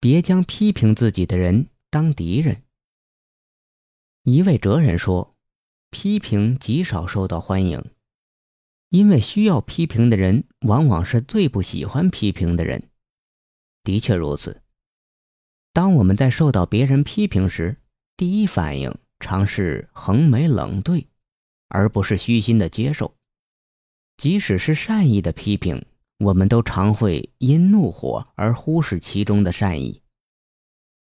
别将批评自己的人当敌人。一位哲人说：“批评极少受到欢迎，因为需要批评的人往往是最不喜欢批评的人。”的确如此。当我们在受到别人批评时，第一反应常是横眉冷对，而不是虚心的接受。即使是善意的批评。我们都常会因怒火而忽视其中的善意，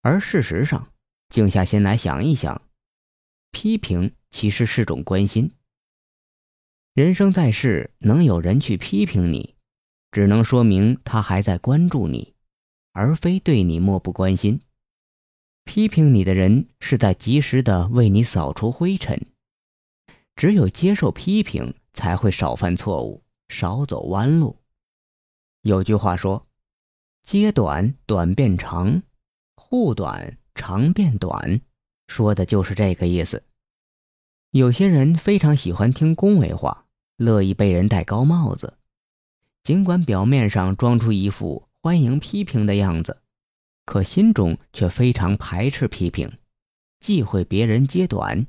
而事实上，静下心来想一想，批评其实是种关心。人生在世，能有人去批评你，只能说明他还在关注你，而非对你漠不关心。批评你的人是在及时的为你扫除灰尘。只有接受批评，才会少犯错误，少走弯路。有句话说：“揭短，短变长；护短，长变短。”说的就是这个意思。有些人非常喜欢听恭维话，乐意被人戴高帽子，尽管表面上装出一副欢迎批评的样子，可心中却非常排斥批评，忌讳别人揭短。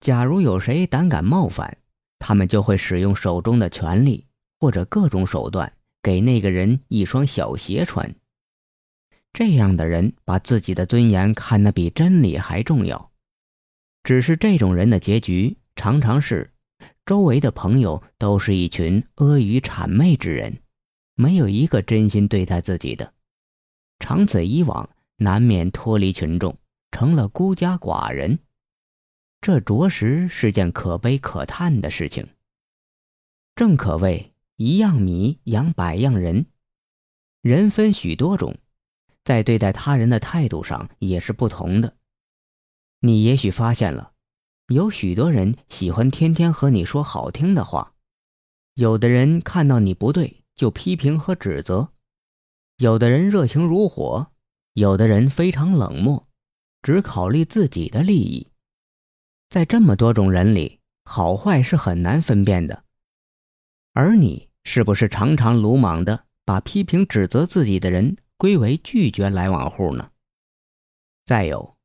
假如有谁胆敢冒犯，他们就会使用手中的权力或者各种手段。给那个人一双小鞋穿。这样的人把自己的尊严看得比真理还重要。只是这种人的结局常常是，周围的朋友都是一群阿谀谄媚之人，没有一个真心对待自己的。长此以往，难免脱离群众，成了孤家寡人。这着实是件可悲可叹的事情。正可谓。一样米养百样人，人分许多种，在对待他人的态度上也是不同的。你也许发现了，有许多人喜欢天天和你说好听的话，有的人看到你不对就批评和指责，有的人热情如火，有的人非常冷漠，只考虑自己的利益。在这么多种人里，好坏是很难分辨的，而你。是不是常常鲁莽的把批评指责自己的人归为拒绝来往户呢？再有，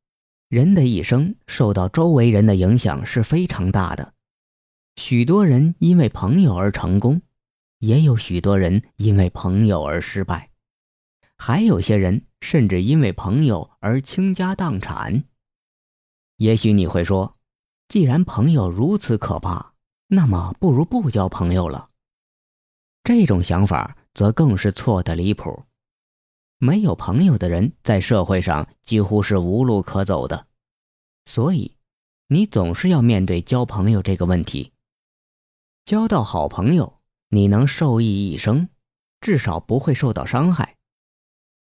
人的一生受到周围人的影响是非常大的。许多人因为朋友而成功，也有许多人因为朋友而失败，还有些人甚至因为朋友而倾家荡产。也许你会说，既然朋友如此可怕，那么不如不交朋友了。这种想法则更是错的离谱。没有朋友的人在社会上几乎是无路可走的，所以你总是要面对交朋友这个问题。交到好朋友，你能受益一生，至少不会受到伤害。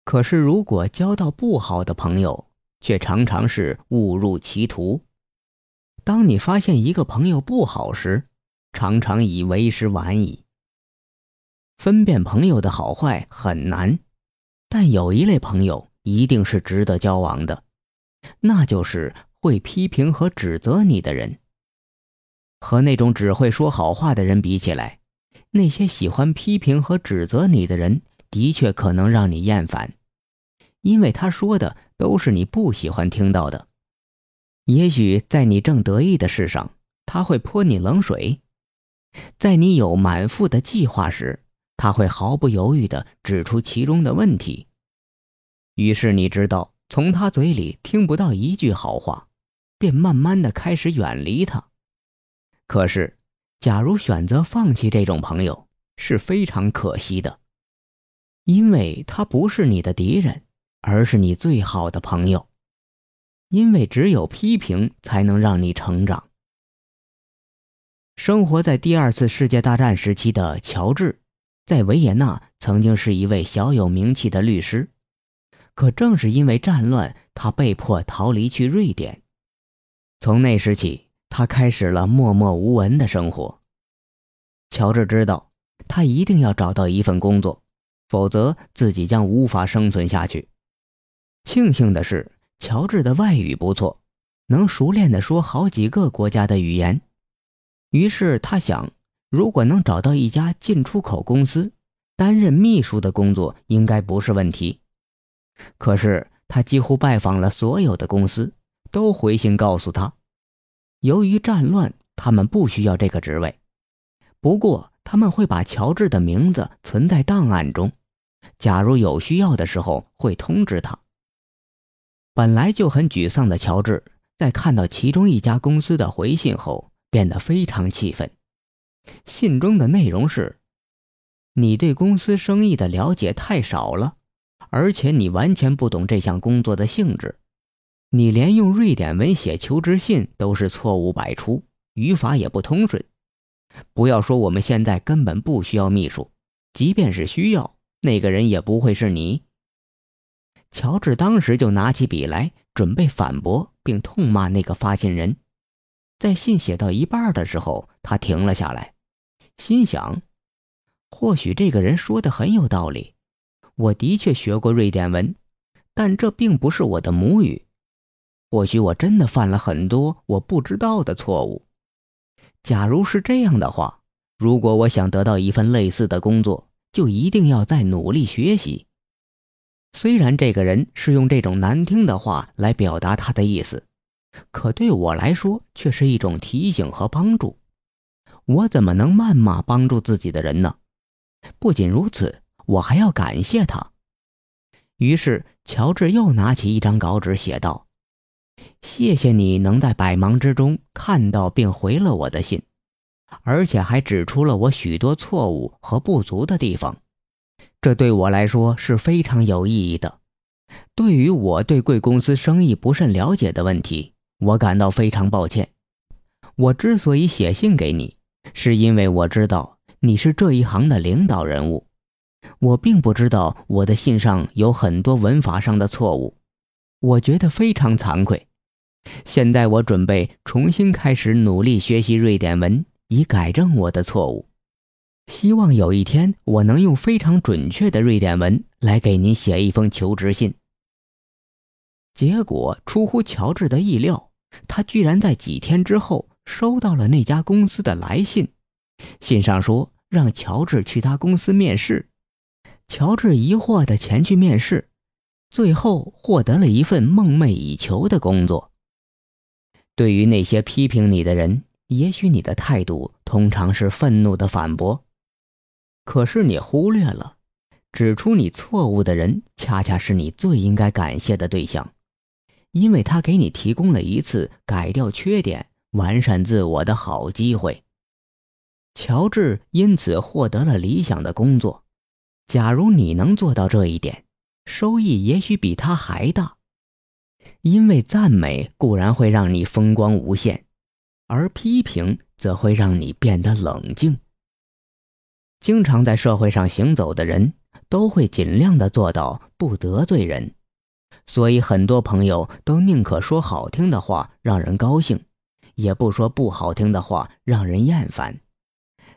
可是如果交到不好的朋友，却常常是误入歧途。当你发现一个朋友不好时，常常已为时晚矣。分辨朋友的好坏很难，但有一类朋友一定是值得交往的，那就是会批评和指责你的人。和那种只会说好话的人比起来，那些喜欢批评和指责你的人的确可能让你厌烦，因为他说的都是你不喜欢听到的。也许在你正得意的事上，他会泼你冷水；在你有满腹的计划时，他会毫不犹豫地指出其中的问题，于是你知道从他嘴里听不到一句好话，便慢慢地开始远离他。可是，假如选择放弃这种朋友是非常可惜的，因为他不是你的敌人，而是你最好的朋友。因为只有批评才能让你成长。生活在第二次世界大战时期的乔治。在维也纳曾经是一位小有名气的律师，可正是因为战乱，他被迫逃离去瑞典。从那时起，他开始了默默无闻的生活。乔治知道，他一定要找到一份工作，否则自己将无法生存下去。庆幸的是，乔治的外语不错，能熟练地说好几个国家的语言。于是他想。如果能找到一家进出口公司，担任秘书的工作应该不是问题。可是他几乎拜访了所有的公司，都回信告诉他，由于战乱，他们不需要这个职位。不过他们会把乔治的名字存在档案中，假如有需要的时候会通知他。本来就很沮丧的乔治，在看到其中一家公司的回信后，变得非常气愤。信中的内容是：“你对公司生意的了解太少了，而且你完全不懂这项工作的性质。你连用瑞典文写求职信都是错误百出，语法也不通顺。不要说我们现在根本不需要秘书，即便是需要，那个人也不会是你。”乔治当时就拿起笔来，准备反驳并痛骂那个发信人。在信写到一半的时候，他停了下来，心想：或许这个人说的很有道理。我的确学过瑞典文，但这并不是我的母语。或许我真的犯了很多我不知道的错误。假如是这样的话，如果我想得到一份类似的工作，就一定要再努力学习。虽然这个人是用这种难听的话来表达他的意思，可对我来说却是一种提醒和帮助。我怎么能谩骂帮助自己的人呢？不仅如此，我还要感谢他。于是，乔治又拿起一张稿纸写道：“谢谢你能在百忙之中看到并回了我的信，而且还指出了我许多错误和不足的地方。”这对我来说是非常有意义的。对于我对贵公司生意不甚了解的问题，我感到非常抱歉。我之所以写信给你，是因为我知道你是这一行的领导人物。我并不知道我的信上有很多文法上的错误，我觉得非常惭愧。现在我准备重新开始努力学习瑞典文，以改正我的错误。希望有一天我能用非常准确的瑞典文来给您写一封求职信。结果出乎乔治的意料，他居然在几天之后收到了那家公司的来信。信上说让乔治去他公司面试。乔治疑惑地前去面试，最后获得了一份梦寐以求的工作。对于那些批评你的人，也许你的态度通常是愤怒的反驳。可是你忽略了，指出你错误的人，恰恰是你最应该感谢的对象，因为他给你提供了一次改掉缺点、完善自我的好机会。乔治因此获得了理想的工作。假如你能做到这一点，收益也许比他还大。因为赞美固然会让你风光无限，而批评则会让你变得冷静。经常在社会上行走的人，都会尽量的做到不得罪人，所以很多朋友都宁可说好听的话让人高兴，也不说不好听的话让人厌烦。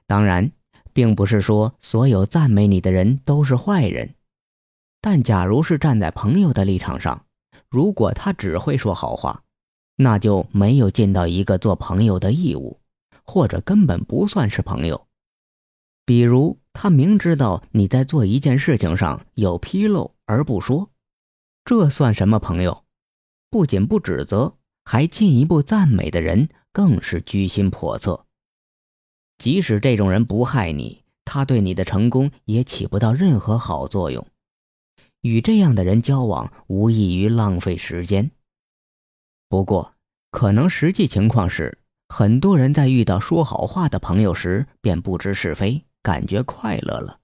当然，并不是说所有赞美你的人都是坏人，但假如是站在朋友的立场上，如果他只会说好话，那就没有尽到一个做朋友的义务，或者根本不算是朋友。比如，他明知道你在做一件事情上有纰漏而不说，这算什么朋友？不仅不指责，还进一步赞美的人，更是居心叵测。即使这种人不害你，他对你的成功也起不到任何好作用。与这样的人交往，无异于浪费时间。不过，可能实际情况是，很多人在遇到说好话的朋友时，便不知是非。感觉快乐了，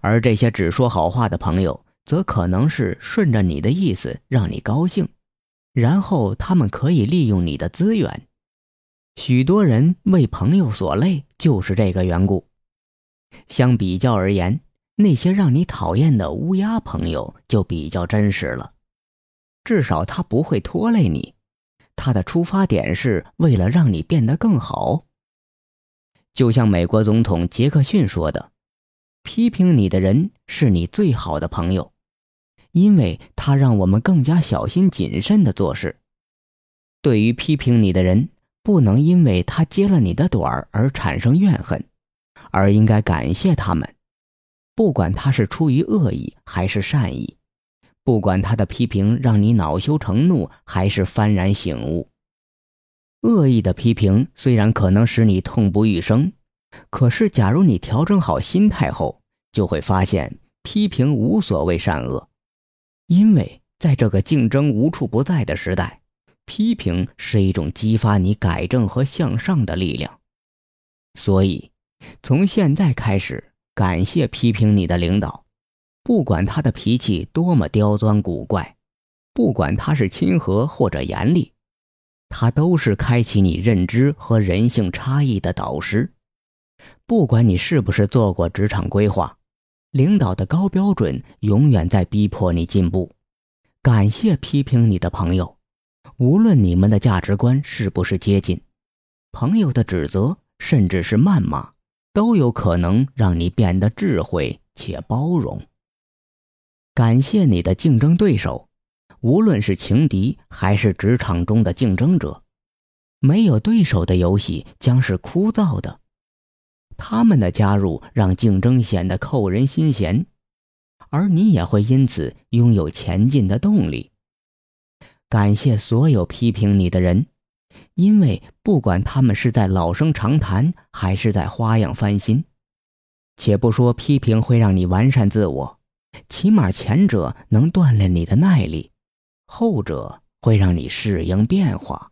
而这些只说好话的朋友，则可能是顺着你的意思让你高兴，然后他们可以利用你的资源。许多人为朋友所累，就是这个缘故。相比较而言，那些让你讨厌的乌鸦朋友就比较真实了，至少他不会拖累你，他的出发点是为了让你变得更好。就像美国总统杰克逊说的：“批评你的人是你最好的朋友，因为他让我们更加小心谨慎的做事。对于批评你的人，不能因为他揭了你的短儿而产生怨恨，而应该感谢他们，不管他是出于恶意还是善意，不管他的批评让你恼羞成怒，还是幡然醒悟。恶意的批评虽然可能使你痛不欲生，可是假如你调整好心态后，就会发现批评无所谓善恶，因为在这个竞争无处不在的时代，批评是一种激发你改正和向上的力量。所以，从现在开始，感谢批评你的领导，不管他的脾气多么刁钻古怪，不管他是亲和或者严厉。他都是开启你认知和人性差异的导师。不管你是不是做过职场规划，领导的高标准永远在逼迫你进步。感谢批评你的朋友，无论你们的价值观是不是接近，朋友的指责甚至是谩骂，都有可能让你变得智慧且包容。感谢你的竞争对手。无论是情敌还是职场中的竞争者，没有对手的游戏将是枯燥的。他们的加入让竞争显得扣人心弦，而你也会因此拥有前进的动力。感谢所有批评你的人，因为不管他们是在老生常谈还是在花样翻新，且不说批评会让你完善自我，起码前者能锻炼你的耐力。后者会让你适应变化。